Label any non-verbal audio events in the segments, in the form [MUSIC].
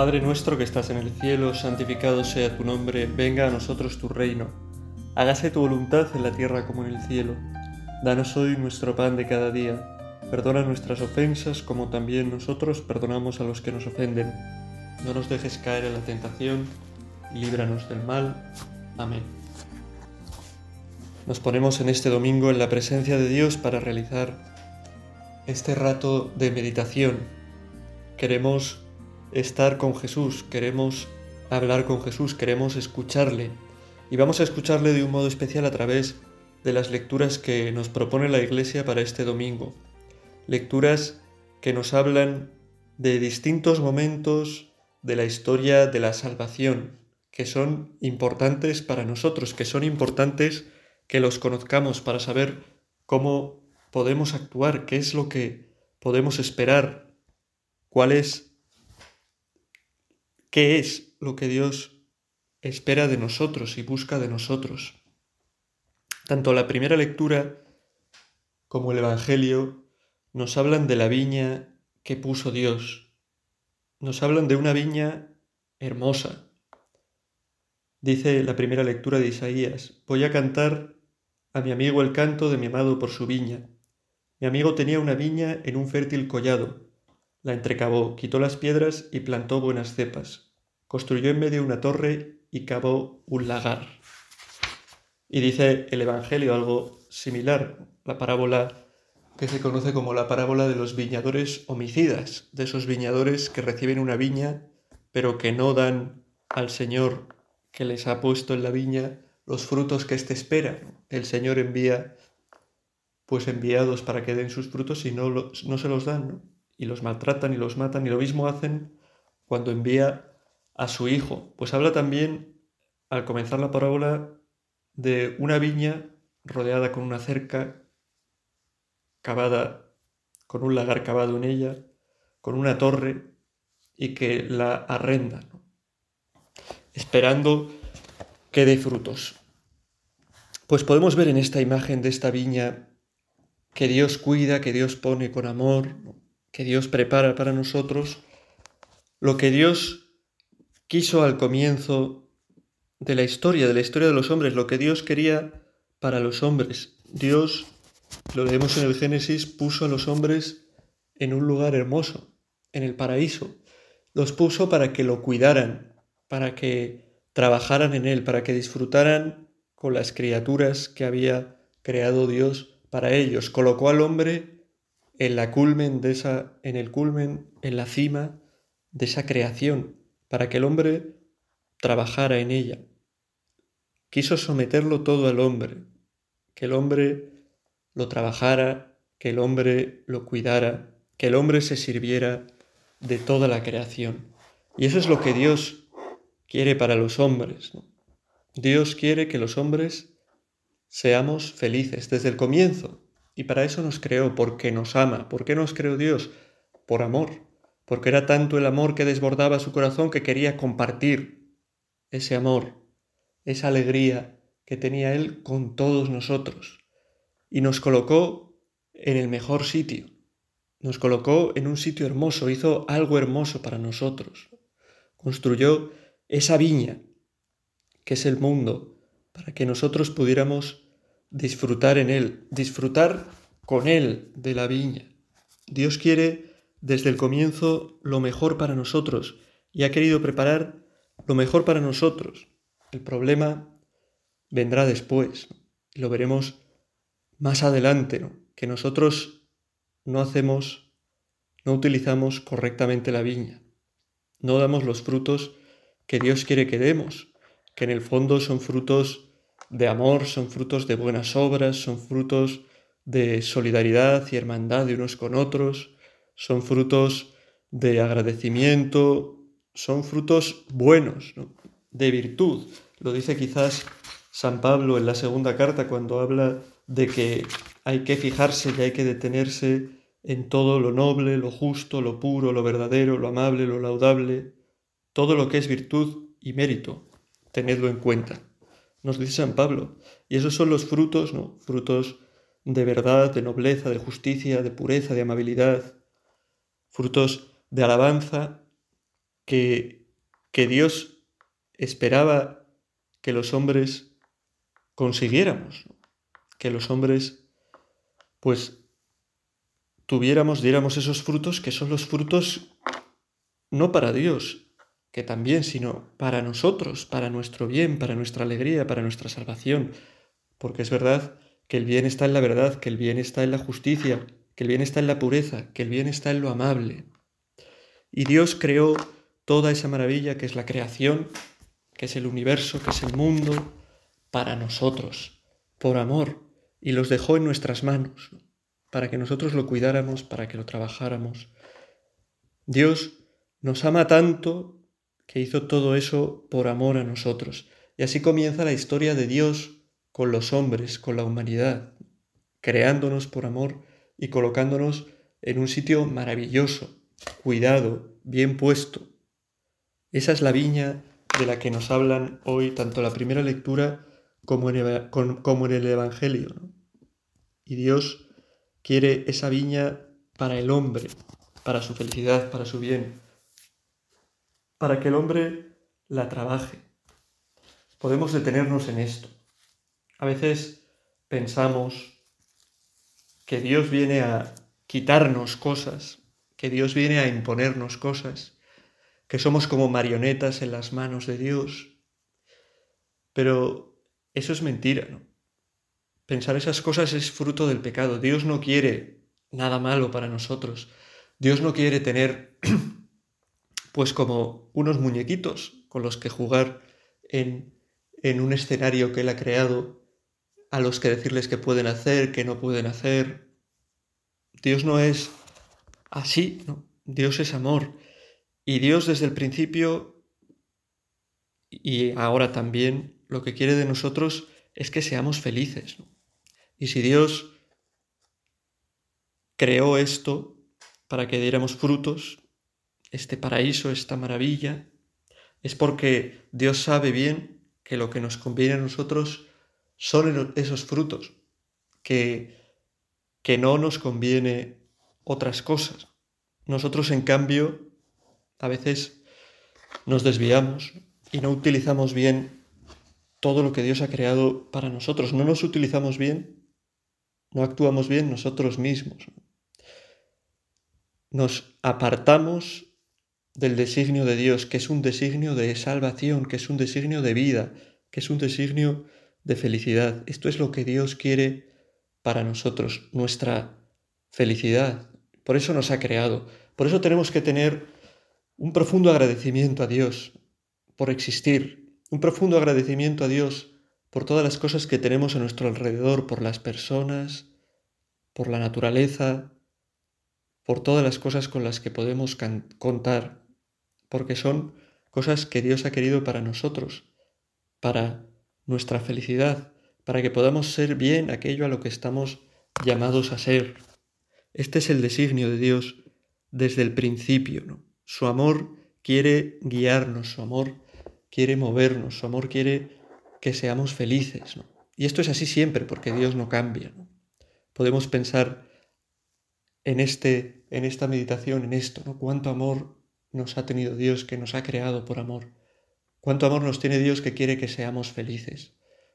Padre nuestro que estás en el cielo, santificado sea tu nombre, venga a nosotros tu reino. Hágase tu voluntad en la tierra como en el cielo. Danos hoy nuestro pan de cada día. Perdona nuestras ofensas como también nosotros perdonamos a los que nos ofenden. No nos dejes caer en la tentación y líbranos del mal. Amén. Nos ponemos en este domingo en la presencia de Dios para realizar este rato de meditación. Queremos estar con Jesús, queremos hablar con Jesús, queremos escucharle. Y vamos a escucharle de un modo especial a través de las lecturas que nos propone la Iglesia para este domingo. Lecturas que nos hablan de distintos momentos de la historia de la salvación, que son importantes para nosotros, que son importantes que los conozcamos para saber cómo podemos actuar, qué es lo que podemos esperar, cuál es qué es lo que Dios espera de nosotros y busca de nosotros. Tanto la primera lectura como el Evangelio nos hablan de la viña que puso Dios. Nos hablan de una viña hermosa. Dice la primera lectura de Isaías, voy a cantar a mi amigo el canto de mi amado por su viña. Mi amigo tenía una viña en un fértil collado la entrecavó, quitó las piedras y plantó buenas cepas. Construyó en medio una torre y cavó un lagar. Y dice el Evangelio algo similar, la parábola que se conoce como la parábola de los viñadores homicidas, de esos viñadores que reciben una viña, pero que no dan al Señor que les ha puesto en la viña los frutos que éste espera. El Señor envía pues enviados para que den sus frutos y no, no se los dan. ¿no? Y los maltratan y los matan, y lo mismo hacen cuando envía a su hijo. Pues habla también, al comenzar la parábola, de una viña rodeada con una cerca, cavada, con un lagar cavado en ella, con una torre, y que la arrenda, esperando que dé frutos. Pues podemos ver en esta imagen de esta viña que Dios cuida, que Dios pone con amor, que Dios prepara para nosotros, lo que Dios quiso al comienzo de la historia, de la historia de los hombres, lo que Dios quería para los hombres. Dios, lo leemos en el Génesis, puso a los hombres en un lugar hermoso, en el paraíso. Los puso para que lo cuidaran, para que trabajaran en él, para que disfrutaran con las criaturas que había creado Dios para ellos. Colocó al hombre en la culmen de esa, en el culmen, en la cima de esa creación, para que el hombre trabajara en ella. Quiso someterlo todo al hombre, que el hombre lo trabajara, que el hombre lo cuidara, que el hombre se sirviera de toda la creación. Y eso es lo que Dios quiere para los hombres. Dios quiere que los hombres seamos felices desde el comienzo, y para eso nos creó, porque nos ama. ¿Por qué nos creó Dios? Por amor. Porque era tanto el amor que desbordaba su corazón que quería compartir ese amor, esa alegría que tenía Él con todos nosotros. Y nos colocó en el mejor sitio. Nos colocó en un sitio hermoso, hizo algo hermoso para nosotros. Construyó esa viña, que es el mundo, para que nosotros pudiéramos disfrutar en Él, disfrutar con Él de la viña. Dios quiere desde el comienzo lo mejor para nosotros y ha querido preparar lo mejor para nosotros. El problema vendrá después, lo veremos más adelante, que nosotros no hacemos, no utilizamos correctamente la viña, no damos los frutos que Dios quiere que demos, que en el fondo son frutos de amor, son frutos de buenas obras, son frutos de solidaridad y hermandad de unos con otros, son frutos de agradecimiento, son frutos buenos, de virtud. Lo dice quizás San Pablo en la segunda carta cuando habla de que hay que fijarse y hay que detenerse en todo lo noble, lo justo, lo puro, lo verdadero, lo amable, lo laudable, todo lo que es virtud y mérito, tenedlo en cuenta nos dice San Pablo. Y esos son los frutos, ¿no? Frutos de verdad, de nobleza, de justicia, de pureza, de amabilidad, frutos de alabanza que, que Dios esperaba que los hombres consiguiéramos, que los hombres pues tuviéramos, diéramos esos frutos que son los frutos no para Dios, que también, sino para nosotros, para nuestro bien, para nuestra alegría, para nuestra salvación, porque es verdad que el bien está en la verdad, que el bien está en la justicia, que el bien está en la pureza, que el bien está en lo amable. Y Dios creó toda esa maravilla que es la creación, que es el universo, que es el mundo, para nosotros, por amor, y los dejó en nuestras manos, para que nosotros lo cuidáramos, para que lo trabajáramos. Dios nos ama tanto que hizo todo eso por amor a nosotros. Y así comienza la historia de Dios con los hombres, con la humanidad, creándonos por amor y colocándonos en un sitio maravilloso, cuidado, bien puesto. Esa es la viña de la que nos hablan hoy tanto la primera lectura como en, el Evangelio. Y Dios quiere esa viña para el hombre, para su felicidad, para su bien, para que el hombre la trabaje. Podemos detenernos en esto. A veces pensamos que Dios viene a quitarnos cosas, que Dios viene a imponernos cosas, que somos como marionetas en las manos de Dios. Pero eso es mentira, ¿no? Pensar esas cosas es fruto del pecado. Dios no quiere nada malo para nosotros. Dios no quiere tener, [CLEARS THROAT] pues como unos muñequitos con los que jugar en, en un escenario que Él ha creado, a los que decirles que pueden hacer, que no pueden hacer. Dios no es así, ¿no? Dios es amor. Y Dios desde el principio y ahora también lo que quiere de nosotros es que seamos felices. Y si Dios creó esto para que diéramos frutos, este paraíso, esta maravilla, es porque Dios sabe bien que lo que nos conviene a nosotros son esos frutos, que, que no nos conviene otras cosas. Nosotros, en cambio, a veces nos desviamos y no utilizamos bien todo lo que Dios ha creado para nosotros. No nos utilizamos bien, no actuamos bien nosotros mismos. Nos apartamos del designio de Dios, que es un designio de salvación, que es un designio de vida, que es un designio de felicidad. Esto es lo que Dios quiere para nosotros, nuestra felicidad. Por eso nos ha creado. Por eso tenemos que tener un profundo agradecimiento a Dios por existir, un profundo agradecimiento a Dios por todas las cosas que tenemos a nuestro alrededor, por las personas, por la naturaleza, por todas las cosas con las que podemos contar, porque son cosas que Dios ha querido para nosotros, para nuestra felicidad, para que podamos ser bien aquello a lo que estamos llamados a ser. Este es el designio de Dios desde el principio. Su amor quiere guiarnos, su amor quiere movernos, su amor quiere que seamos felices. Y esto es así siempre, porque Dios no cambia. Podemos pensar en, este, en esta meditación, en esto. Cuánto amor nos ha tenido Dios que nos ha creado por amor. Cuánto amor nos tiene Dios que quiere que seamos felices.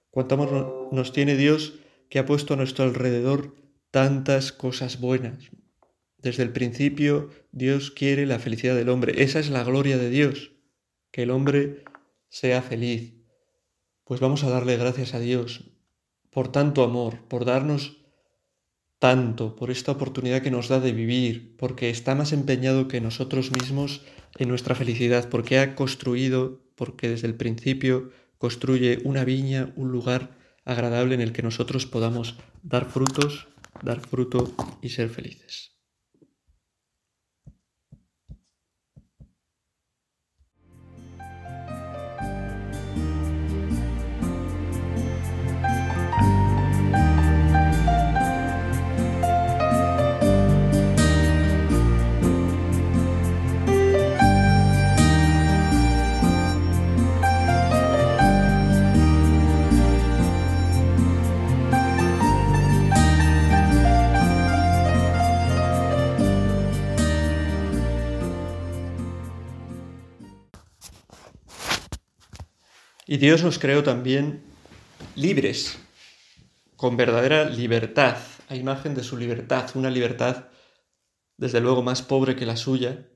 Cuánto amor nos tiene Dios que ha puesto a nuestro alrededor tantas cosas buenas. Desde el principio Dios quiere la felicidad del hombre. Esa es la gloria de Dios, que el hombre sea feliz. Pues vamos a darle gracias a Dios por tanto amor, por darnos tanto, por esta oportunidad que nos da de vivir, porque está más empeñado que nosotros mismos en nuestra felicidad, porque ha construido, porque desde el principio construye una viña, un lugar agradable en el que nosotros podamos dar frutos, dar fruto y ser felices. Y Dios nos creó también libres, con verdadera libertad, a imagen de su libertad, una libertad desde luego más pobre que la suya,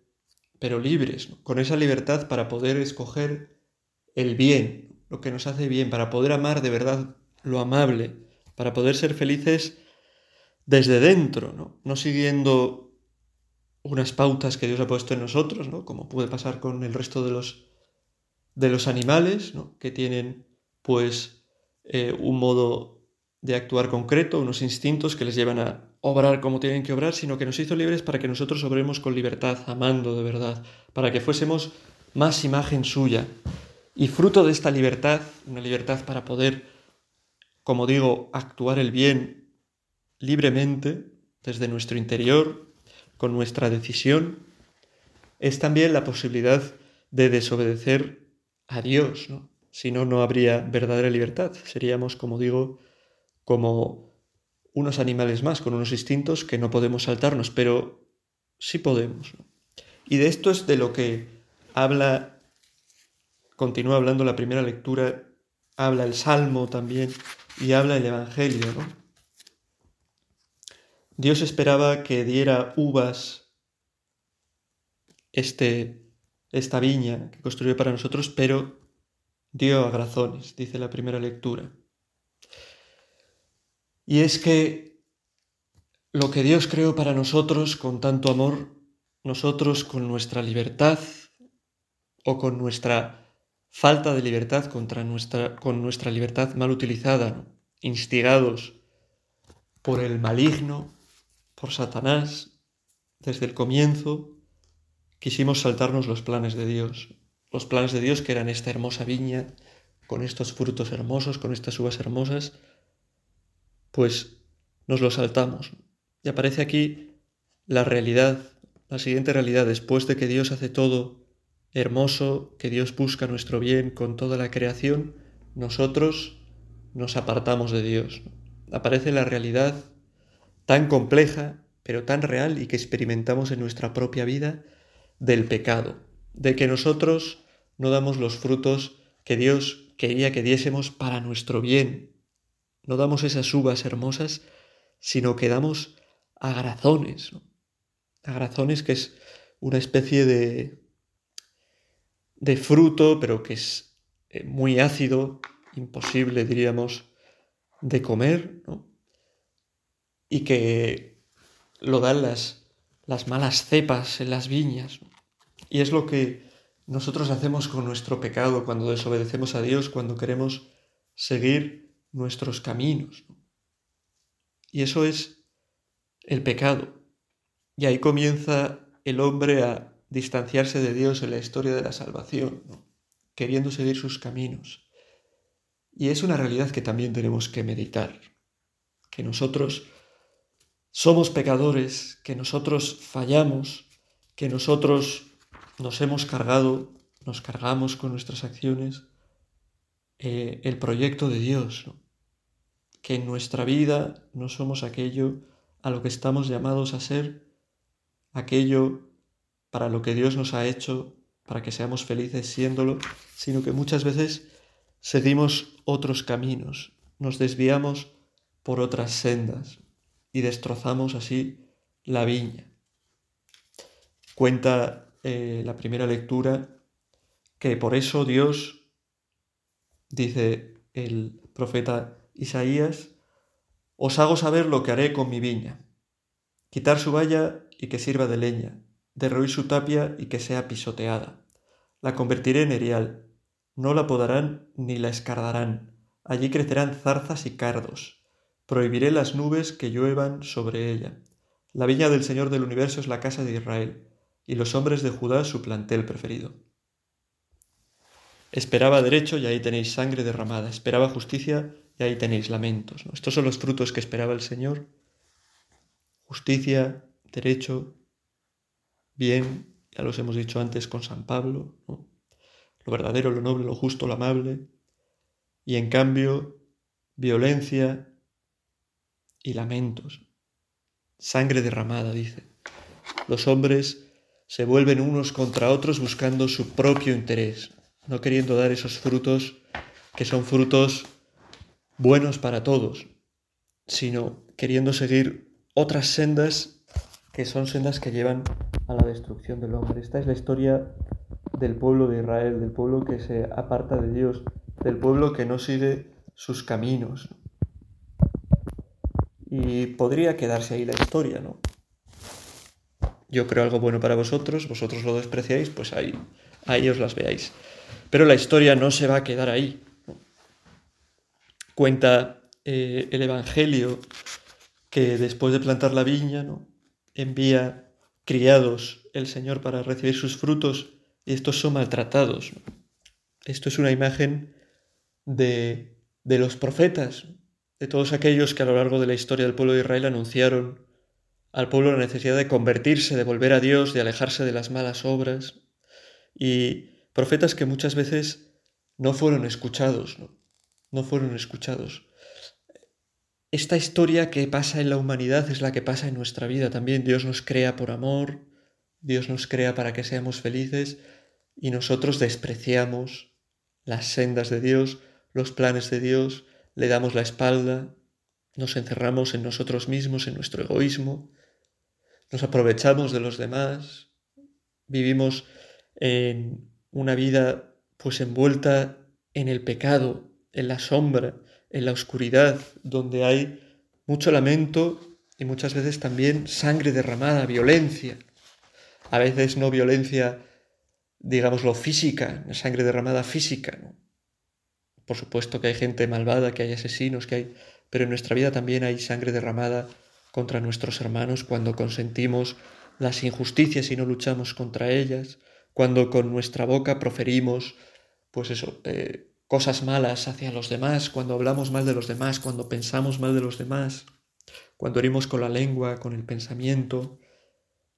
pero libres, con esa libertad para poder escoger el bien, lo que nos hace bien, para poder amar de verdad lo amable, para poder ser felices desde dentro, ¿no? no siguiendo unas pautas que Dios ha puesto en nosotros, ¿no? como puede pasar con el resto de los, de los animales, ¿no? que tienen pues eh, un modo de actuar concreto, unos instintos que les llevan a obrar como tienen que obrar, sino que nos hizo libres para que nosotros obremos con libertad, amando de verdad, para que fuésemos más imagen suya. Y fruto de esta libertad, una libertad para poder, como digo, actuar el bien libremente desde nuestro interior, con nuestra decisión, es también la posibilidad de desobedecer a Dios, ¿no? Si no, no habría verdadera libertad. Seríamos, como digo, como unos animales más, con unos instintos que no podemos saltarnos, pero sí podemos. Y de esto es de lo que habla, continúa hablando la primera lectura, habla el Salmo también y habla el Evangelio. Dios esperaba que diera uvas este, esta viña que construyó para nosotros, pero dio agrazones, dice la primera lectura. Y es que lo que Dios creó para nosotros con tanto amor, nosotros con nuestra libertad o con nuestra falta de libertad contra nuestra, con nuestra libertad mal utilizada, instigados por el maligno, por Satanás, desde el comienzo, quisimos saltarnos los planes de Dios, los planes de Dios que eran esta hermosa viña, con estos frutos hermosos, con estas uvas hermosas, pues nos lo saltamos. Y aparece aquí la realidad, la siguiente realidad, después de que Dios hace todo hermoso, que Dios busca nuestro bien con toda la creación, nosotros nos apartamos de Dios. Aparece la realidad tan compleja, pero tan real y que experimentamos en nuestra propia vida del pecado, de que nosotros no damos los frutos que Dios quería que diésemos para nuestro bien, no damos esas uvas hermosas, sino que damos agrazones. Agrazones que es una especie de, de fruto, pero que es eh, muy ácido, imposible, diríamos, de comer, y que lo dan las, las malas cepas en las viñas. Y es lo que nosotros hacemos con nuestro pecado cuando desobedecemos a Dios, cuando queremos seguir nuestros caminos. Y eso es el pecado. Y ahí comienza el hombre a distanciarse de Dios en la historia de la salvación, queriendo seguir sus caminos. Y es una realidad que también tenemos que meditar, que nosotros somos pecadores, que nosotros fallamos, que nosotros nos hemos cargado, nos cargamos con nuestras acciones eh, el proyecto de Dios, que en nuestra vida no somos aquello a lo que estamos llamados a ser, aquello para lo que Dios nos ha hecho, para que seamos felices siéndolo, sino que muchas veces seguimos otros caminos, nos desviamos por otras sendas y destrozamos así la viña. Cuenta eh, la primera lectura que por eso Dios dice el profeta Isaías, os hago saber lo que haré con mi viña, quitar su valla y que sirva de leña, derruir su tapia y que sea pisoteada. La convertiré en erial, no la podarán ni la escardarán, allí crecerán zarzas y cardos, prohibiré las nubes que lluevan sobre ella. La viña del Señor del universo es la casa de Israel, y los hombres de Judá su plantel preferido. Esperaba derecho y ahí tenéis sangre derramada. Esperaba justicia y ahí tenéis lamentos. Estos son los frutos que esperaba el Señor. Justicia, derecho, bien, ya los hemos dicho antes con San Pablo, lo verdadero, lo noble, lo justo, lo amable. Y en cambio, violencia y lamentos. Sangre derramada, dice. Los hombres se vuelven unos contra otros buscando su propio interés, no queriendo dar esos frutos que son frutos buenos para todos, sino queriendo seguir otras sendas que son sendas que llevan a la destrucción del hombre. Esta es la historia del pueblo de Israel, del pueblo que se aparta de Dios, del pueblo que no sigue sus caminos. Y podría quedarse ahí la historia, ¿no? Yo creo algo bueno para vosotros, vosotros lo despreciáis, pues ahí, ahí os las veáis. Pero la historia no se va a quedar ahí. Cuenta eh, el Evangelio que después de plantar la viña, ¿no? envía criados el Señor para recibir sus frutos y estos son maltratados. Esto es una imagen de, de los profetas, de todos aquellos que a lo largo de la historia del pueblo de Israel anunciaron al pueblo la necesidad de convertirse, de volver a Dios, de alejarse de las malas obras, y profetas que muchas veces no fueron escuchados, no, no fueron escuchados. Esta historia que pasa en la humanidad es la que pasa en nuestra vida también. Dios nos crea por amor, Dios nos crea para que seamos felices y nosotros despreciamos las sendas de Dios, los planes de Dios, le damos la espalda, nos encerramos en nosotros mismos, en nuestro egoísmo, nos aprovechamos de los demás, vivimos en una vida pues envuelta en el pecado, en la sombra, en la oscuridad, donde hay mucho lamento y muchas veces también sangre derramada, violencia. A veces no violencia, digámoslo, física, sangre derramada física. ¿no? Por supuesto que hay gente malvada, que hay asesinos, que hay... Pero en nuestra vida también hay sangre derramada contra nuestros hermanos cuando consentimos las injusticias y no luchamos contra ellas, cuando con nuestra boca proferimos, pues eso, eh, cosas malas hacia los demás, cuando hablamos mal de los demás, cuando pensamos mal de los demás, cuando herimos con la lengua, con el pensamiento.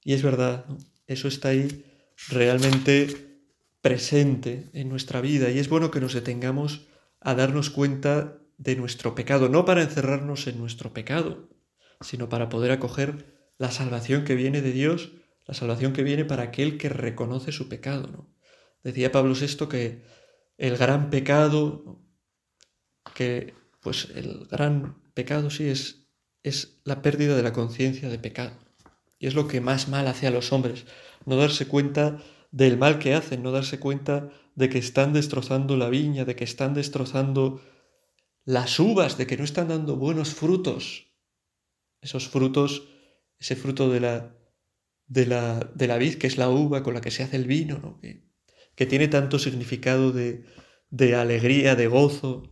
Y es verdad, eso está ahí realmente presente en nuestra vida y es bueno que nos detengamos a darnos cuenta de nuestro pecado, no para encerrarnos en nuestro pecado, sino para poder acoger la salvación que viene de Dios, la salvación que viene para aquel que reconoce su pecado. ¿no? Decía Pablo VI que el gran pecado, que pues el gran pecado sí es, es la pérdida de la conciencia de pecado. Y es lo que más mal hace a los hombres, no darse cuenta del mal que hacen, no darse cuenta de que están destrozando la viña, de que están destrozando las uvas, de que no están dando buenos frutos esos frutos, ese fruto de la, de la, de la vid, que es la uva con la que se hace el vino, ¿no? que, que tiene tanto significado de, de alegría, de gozo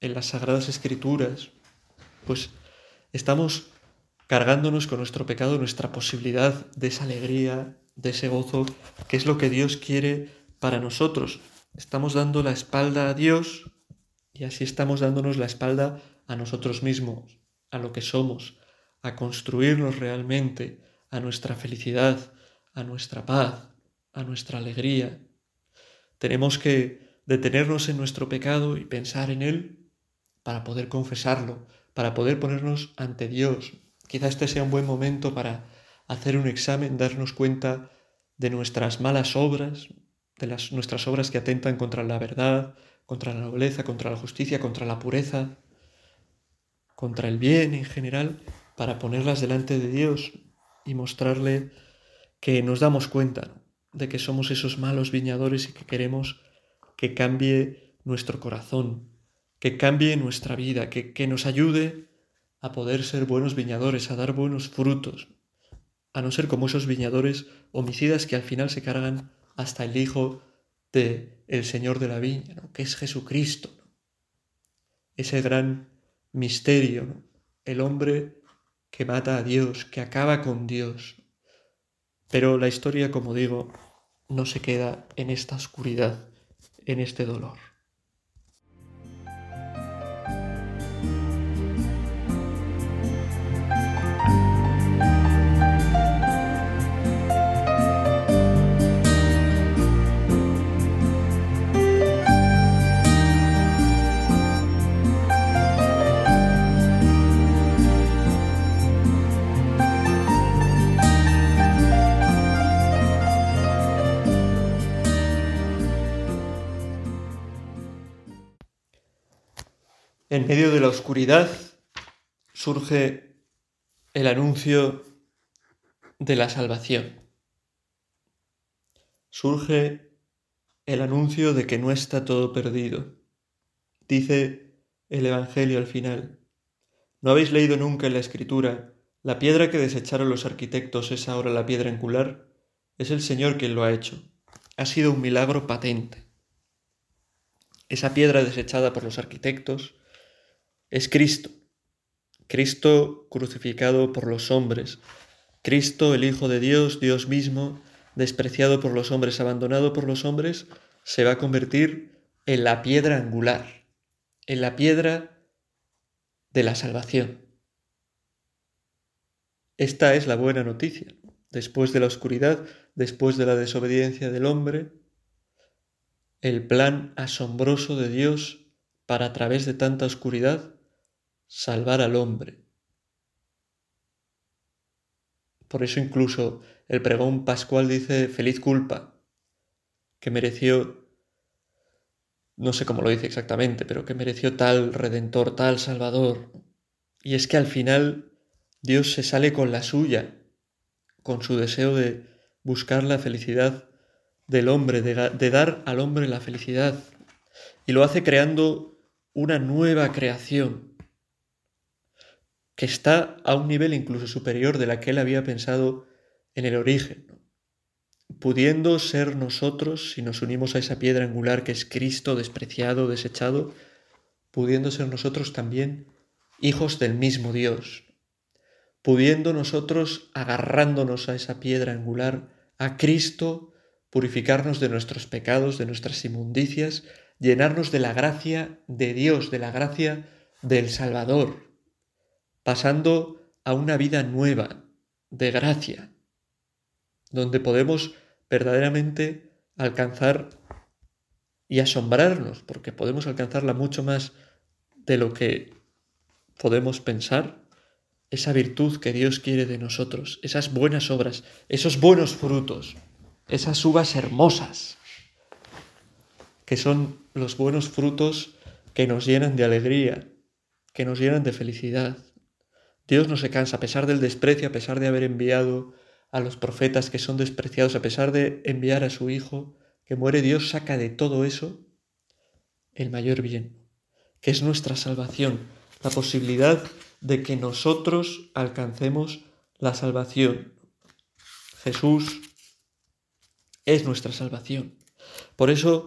en las sagradas escrituras, pues estamos cargándonos con nuestro pecado nuestra posibilidad de esa alegría, de ese gozo, que es lo que Dios quiere para nosotros. Estamos dando la espalda a Dios y así estamos dándonos la espalda a nosotros mismos a lo que somos, a construirnos realmente, a nuestra felicidad, a nuestra paz, a nuestra alegría. Tenemos que detenernos en nuestro pecado y pensar en él para poder confesarlo, para poder ponernos ante Dios. Quizá este sea un buen momento para hacer un examen, darnos cuenta de nuestras malas obras, de las, nuestras obras que atentan contra la verdad, contra la nobleza, contra la justicia, contra la pureza, contra el bien en general, para ponerlas delante de Dios y mostrarle que nos damos cuenta de que somos esos malos viñadores y que queremos que cambie nuestro corazón, que cambie nuestra vida, que, que nos ayude a poder ser buenos viñadores, a dar buenos frutos, a no ser como esos viñadores homicidas que al final se cargan hasta el Hijo de el Señor de la viña, que es Jesucristo, ese gran misterio, el hombre que mata a Dios, que acaba con Dios. Pero la historia, como digo, no se queda en esta oscuridad, en este dolor. En medio de la oscuridad surge el anuncio de la salvación. Surge el anuncio de que no está todo perdido. Dice el Evangelio al final, ¿no habéis leído nunca en la Escritura, la piedra que desecharon los arquitectos es ahora la piedra angular? Es el Señor quien lo ha hecho. Ha sido un milagro patente. Esa piedra desechada por los arquitectos es Cristo. Cristo crucificado por los hombres. Cristo, el Hijo de Dios, Dios mismo, despreciado por los hombres, abandonado por los hombres, se va a convertir en la piedra angular, en la piedra de la salvación. Esta es la buena noticia. Después de la oscuridad, después de la desobediencia del hombre, el plan asombroso de Dios para a través de tanta oscuridad salvar al hombre. Por eso incluso el pregón pascual dice feliz culpa, que mereció, no sé cómo lo dice exactamente, pero que mereció tal redentor, tal salvador. Y es que al final Dios se sale con la suya, con su deseo de buscar la felicidad del hombre, de, de dar al hombre la felicidad. Y lo hace creando una nueva creación que está a un nivel incluso superior de la que él había pensado en el origen, pudiendo ser nosotros, si nos unimos a esa piedra angular que es Cristo despreciado, desechado, pudiendo ser nosotros también hijos del mismo Dios, pudiendo nosotros, agarrándonos a esa piedra angular, a Cristo, purificarnos de nuestros pecados, de nuestras inmundicias, llenarnos de la gracia de Dios, de la gracia del Salvador, pasando a una vida nueva, de gracia, donde podemos verdaderamente alcanzar y asombrarnos, porque podemos alcanzarla mucho más de lo que podemos pensar, esa virtud que Dios quiere de nosotros, esas buenas obras, esos buenos frutos, esas uvas hermosas, que son los buenos frutos que nos llenan de alegría, que nos llenan de felicidad. Dios no se cansa, a pesar del desprecio, a pesar de haber enviado a los profetas que son despreciados, a pesar de enviar a su Hijo, que muere, Dios saca de todo eso el mayor bien, que es nuestra salvación, la posibilidad de que nosotros alcancemos la salvación. Jesús es nuestra salvación. Por eso,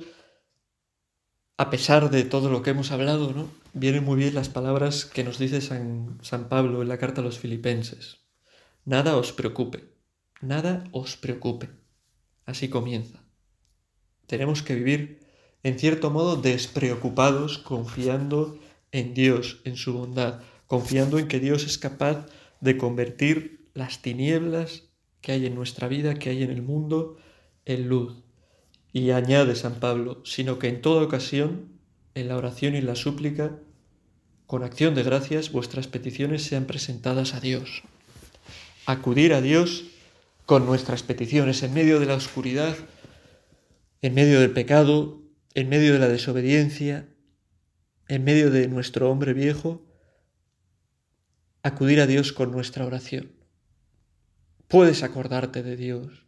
a pesar de todo lo que hemos hablado, ¿no? Vienen muy bien las palabras que nos dice San, San Pablo en la carta a los filipenses. Nada os preocupe Nada os preocupe. Así comienza. Tenemos que vivir, en cierto modo, despreocupados, confiando en Dios, en su bondad, confiando en que Dios es capaz de convertir las tinieblas que hay en nuestra vida, que hay en el mundo, en luz. Y añade San Pablo, sino que en toda ocasión, en la oración y en la súplica, con acción de gracias, vuestras peticiones sean presentadas a Dios. Acudir a Dios con nuestras peticiones en medio de la oscuridad, en medio del pecado, en medio de la desobediencia, en medio de nuestro hombre viejo, acudir a Dios con nuestra oración. Puedes acordarte de Dios.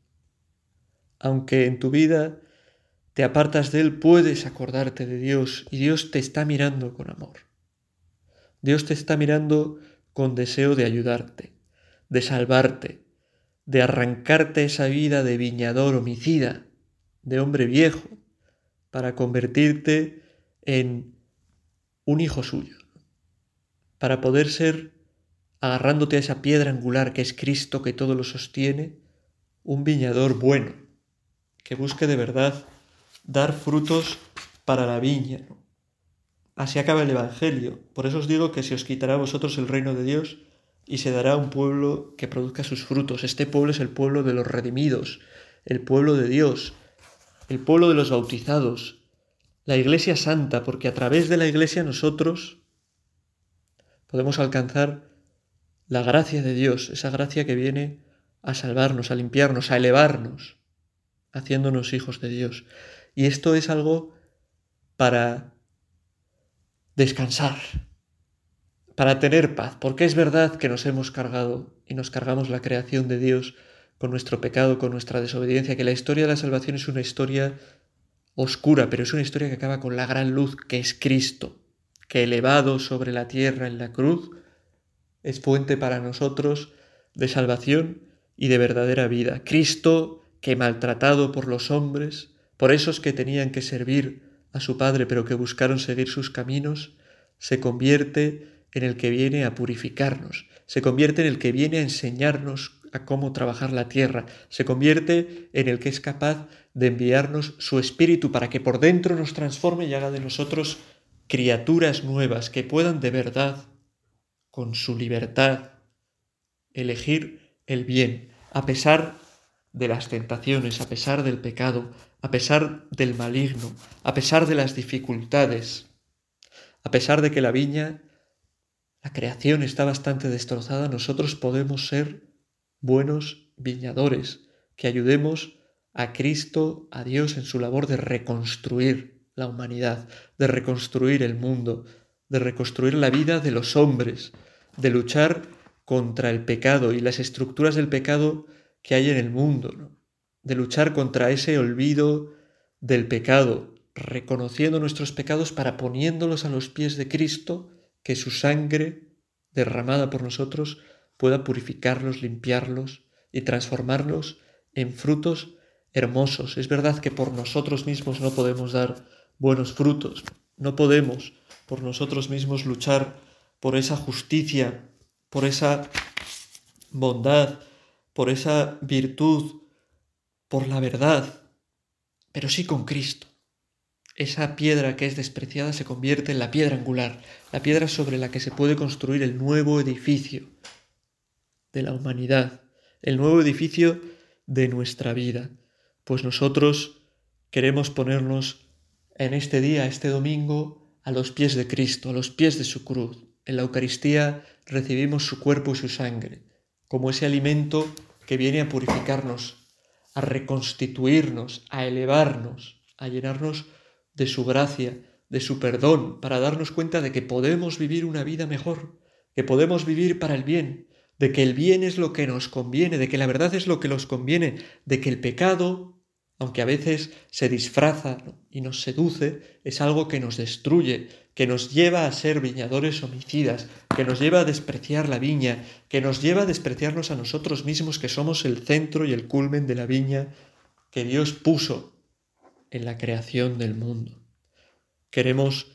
Aunque en tu vida te apartas de Él, puedes acordarte de Dios y Dios te está mirando con amor. Dios te está mirando con deseo de ayudarte, de salvarte, de arrancarte esa vida de viñador homicida, de hombre viejo, para convertirte en un hijo suyo, para poder ser, agarrándote a esa piedra angular que es Cristo que todo lo sostiene, un viñador bueno, que busque de verdad dar frutos para la viña. Así acaba el Evangelio. Por eso os digo que si os quitará a vosotros el reino de Dios, y se dará un pueblo que produzca sus frutos. Este pueblo es el pueblo de los redimidos, el pueblo de Dios, el pueblo de los bautizados, la iglesia santa, porque a través de la iglesia nosotros podemos alcanzar la gracia de Dios, esa gracia que viene a salvarnos, a limpiarnos, a elevarnos, haciéndonos hijos de Dios. Y esto es algo para descansar, para tener paz, porque es verdad que nos hemos cargado y nos cargamos la creación de Dios con nuestro pecado, con nuestra desobediencia, que la historia de la salvación es una historia oscura, pero es una historia que acaba con la gran luz que es Cristo, que elevado sobre la tierra en la cruz, es fuente para nosotros de salvación y de verdadera vida. Cristo que maltratado por los hombres, por esos que tenían que servir a su Padre pero que buscaron seguir sus caminos, se convierte en el que viene a purificarnos, se convierte en el que viene a enseñarnos a cómo trabajar la tierra, se convierte en el que es capaz de enviarnos su espíritu para que por dentro nos transforme y haga de nosotros criaturas nuevas que puedan de verdad, con su libertad, elegir el bien, a pesar de las tentaciones, a pesar del pecado, a pesar del maligno, a pesar de las dificultades, a pesar de que la viña, la creación está bastante destrozada, nosotros podemos ser buenos viñadores, que ayudemos a Cristo, a Dios en su labor de reconstruir la humanidad, de reconstruir el mundo, de reconstruir la vida de los hombres, de luchar contra el pecado y las estructuras del pecado que hay en el mundo, de luchar contra ese olvido del pecado, reconociendo nuestros pecados para poniéndolos a los pies de Cristo, que su sangre derramada por nosotros pueda purificarlos, limpiarlos y transformarlos en frutos hermosos. Es verdad que por nosotros mismos no podemos dar buenos frutos, no podemos por nosotros mismos luchar por esa justicia, por esa bondad, por esa virtud, por la verdad, pero sí con Cristo. Esa piedra que es despreciada se convierte en la piedra angular, la piedra sobre la que se puede construir el nuevo edificio de la humanidad, el nuevo edificio de nuestra vida. Pues nosotros queremos ponernos en este día, este domingo, a los pies de Cristo, a los pies de su cruz. En la Eucaristía recibimos su cuerpo y su sangre, como ese alimento que viene a purificarnos, a reconstituirnos, a elevarnos, a llenarnos de su gracia, de su perdón, para darnos cuenta de que podemos vivir una vida mejor, que podemos vivir para el bien, de que el bien es lo que nos conviene, de que la verdad es lo que nos conviene, de que el pecado, aunque a veces se disfraza y nos seduce, es algo que nos destruye, que nos lleva a ser viñadores homicidas, que nos lleva a despreciar la viña, que nos lleva a despreciarnos a nosotros mismos, que somos el centro y el culmen de la viña que Dios puso en la creación del mundo. Queremos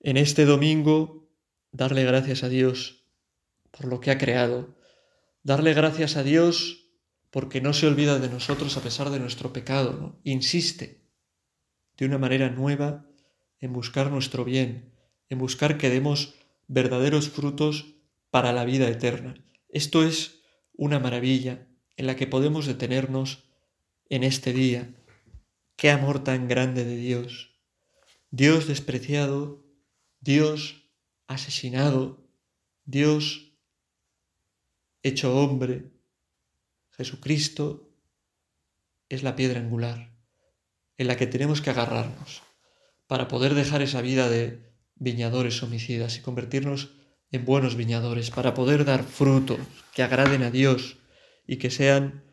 en este domingo darle gracias a Dios por lo que ha creado, darle gracias a Dios porque no se olvida de nosotros a pesar de nuestro pecado, insiste de una manera nueva en buscar nuestro bien, en buscar que demos verdaderos frutos para la vida eterna. Esto es una maravilla en la que podemos detenernos en este día. Qué amor tan grande de Dios. Dios despreciado, Dios asesinado, Dios hecho hombre, Jesucristo es la piedra angular en la que tenemos que agarrarnos para poder dejar esa vida de viñadores homicidas y convertirnos en buenos viñadores, para poder dar frutos que agraden a Dios y que sean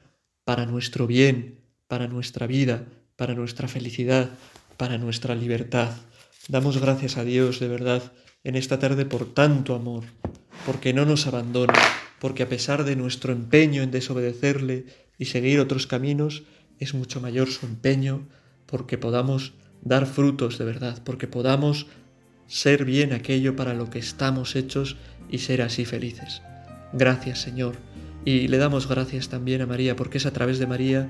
para nuestro bien, para nuestra vida, para nuestra felicidad, para nuestra libertad. Damos gracias a Dios de verdad en esta tarde por tanto amor, porque no nos abandona, porque a pesar de nuestro empeño en desobedecerle y seguir otros caminos, es mucho mayor su empeño porque podamos dar frutos de verdad, porque podamos ser bien aquello para lo que estamos hechos y ser así felices. Gracias Señor. Y le damos gracias también a María, porque es a través de María,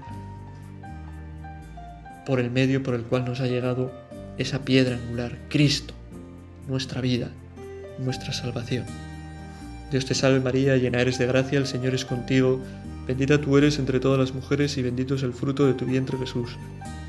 por el medio por el cual nos ha llegado esa piedra angular, Cristo, nuestra vida, nuestra salvación. Dios te salve María, llena eres de gracia, el Señor es contigo, bendita tú eres entre todas las mujeres y bendito es el fruto de tu vientre Jesús.